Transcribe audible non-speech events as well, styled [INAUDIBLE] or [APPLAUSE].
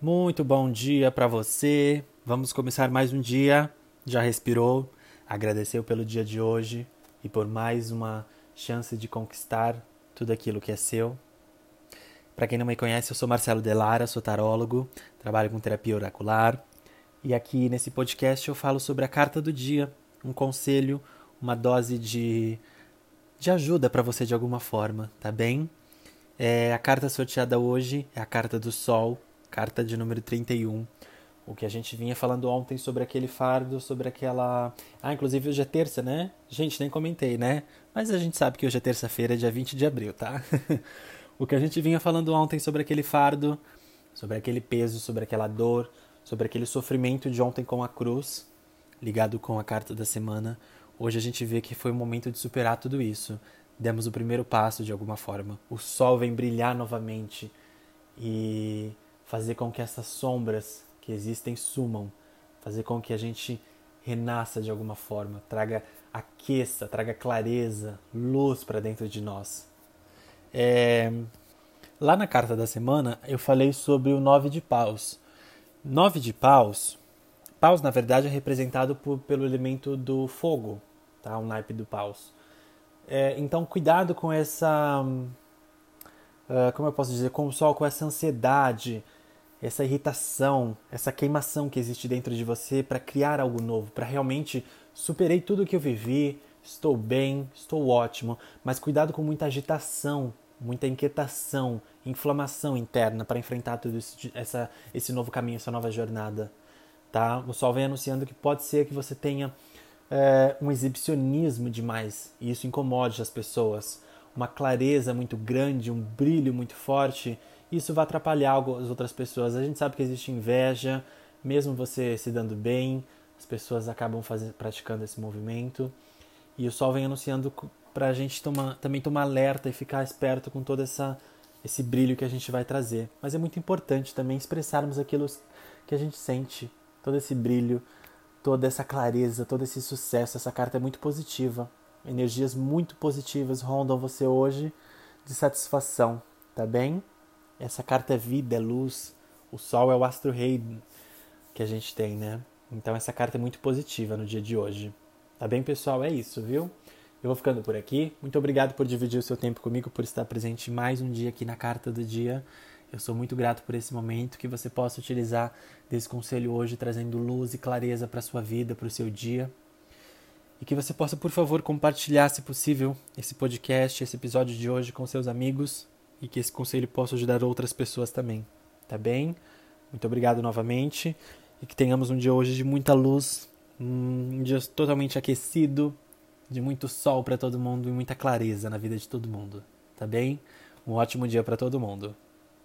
Muito bom dia para você. Vamos começar mais um dia. Já respirou? Agradeceu pelo dia de hoje e por mais uma chance de conquistar tudo aquilo que é seu. Para quem não me conhece, eu sou Marcelo Delara, sou tarólogo, trabalho com terapia oracular e aqui nesse podcast eu falo sobre a carta do dia, um conselho, uma dose de, de ajuda para você de alguma forma, tá bem? É, a carta sorteada hoje é a carta do Sol, carta de número 31. O que a gente vinha falando ontem sobre aquele fardo, sobre aquela. Ah, inclusive hoje é terça, né? Gente, nem comentei, né? Mas a gente sabe que hoje é terça-feira, dia 20 de abril, tá? [LAUGHS] o que a gente vinha falando ontem sobre aquele fardo, sobre aquele peso, sobre aquela dor, sobre aquele sofrimento de ontem com a cruz, ligado com a carta da semana. Hoje a gente vê que foi o momento de superar tudo isso. Demos o primeiro passo de alguma forma. O sol vem brilhar novamente e fazer com que essas sombras que existem sumam, fazer com que a gente renasça de alguma forma, traga aqueça, traga clareza, luz para dentro de nós. É... Lá na carta da semana eu falei sobre o nove de paus. Nove de paus, paus na verdade é representado por, pelo elemento do fogo, tá? O naipe do paus. É, então cuidado com essa, uh, como eu posso dizer, com o sol, com essa ansiedade, essa irritação, essa queimação que existe dentro de você para criar algo novo, para realmente superei tudo que eu vivi, estou bem, estou ótimo, mas cuidado com muita agitação, muita inquietação, inflamação interna para enfrentar tudo isso, essa, esse novo caminho, essa nova jornada, tá? O sol vem anunciando que pode ser que você tenha é, um exibicionismo demais e isso incomode as pessoas, uma clareza muito grande, um brilho muito forte isso vai atrapalhar as outras pessoas. A gente sabe que existe inveja, mesmo você se dando bem, as pessoas acabam fazendo, praticando esse movimento. E o sol vem anunciando para a gente tomar, também tomar alerta e ficar esperto com todo essa, esse brilho que a gente vai trazer. Mas é muito importante também expressarmos aquilo que a gente sente, todo esse brilho, toda essa clareza, todo esse sucesso. Essa carta é muito positiva. Energias muito positivas rondam você hoje de satisfação, tá bem? Essa carta é vida, é luz. O Sol é o astro-rei que a gente tem, né? Então essa carta é muito positiva no dia de hoje. Tá bem, pessoal? É isso, viu? Eu vou ficando por aqui. Muito obrigado por dividir o seu tempo comigo, por estar presente mais um dia aqui na Carta do Dia. Eu sou muito grato por esse momento que você possa utilizar desse conselho hoje, trazendo luz e clareza para sua vida, para o seu dia. E que você possa, por favor, compartilhar, se possível, esse podcast, esse episódio de hoje com seus amigos, e que esse conselho possa ajudar outras pessoas também, tá bem? Muito obrigado novamente e que tenhamos um dia hoje de muita luz, um dia totalmente aquecido, de muito sol para todo mundo e muita clareza na vida de todo mundo, tá bem? Um ótimo dia para todo mundo.